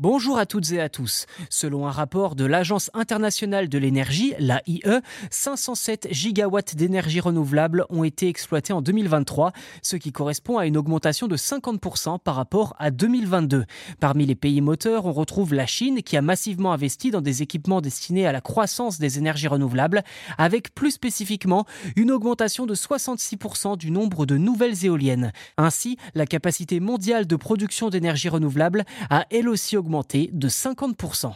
Bonjour à toutes et à tous. Selon un rapport de l'Agence internationale de l'énergie, l'AIE, 507 gigawatts d'énergie renouvelable ont été exploités en 2023, ce qui correspond à une augmentation de 50% par rapport à 2022. Parmi les pays moteurs, on retrouve la Chine qui a massivement investi dans des équipements destinés à la croissance des énergies renouvelables, avec plus spécifiquement une augmentation de 66% du nombre de nouvelles éoliennes. Ainsi, la capacité mondiale de production d'énergie renouvelable a elle aussi augmenté de 50%.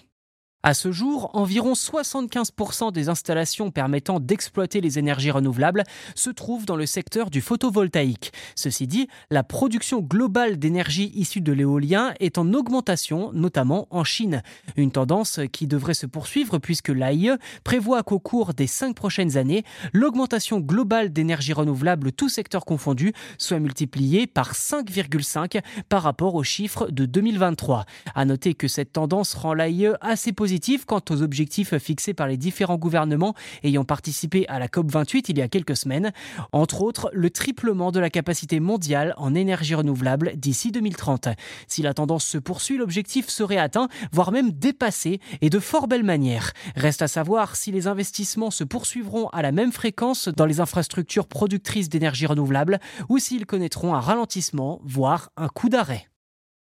À ce jour, environ 75% des installations permettant d'exploiter les énergies renouvelables se trouvent dans le secteur du photovoltaïque. Ceci dit, la production globale d'énergie issue de l'éolien est en augmentation, notamment en Chine. Une tendance qui devrait se poursuivre puisque l'AIE prévoit qu'au cours des cinq prochaines années, l'augmentation globale d'énergie renouvelable, tout secteur confondu, soit multipliée par 5,5 par rapport aux chiffres de 2023. À noter que cette tendance rend l'AIE assez quant aux objectifs fixés par les différents gouvernements ayant participé à la COP28 il y a quelques semaines, entre autres le triplement de la capacité mondiale en énergie renouvelable d'ici 2030. Si la tendance se poursuit, l'objectif serait atteint, voire même dépassé, et de fort belle manière. Reste à savoir si les investissements se poursuivront à la même fréquence dans les infrastructures productrices d'énergie renouvelable ou s'ils connaîtront un ralentissement, voire un coup d'arrêt.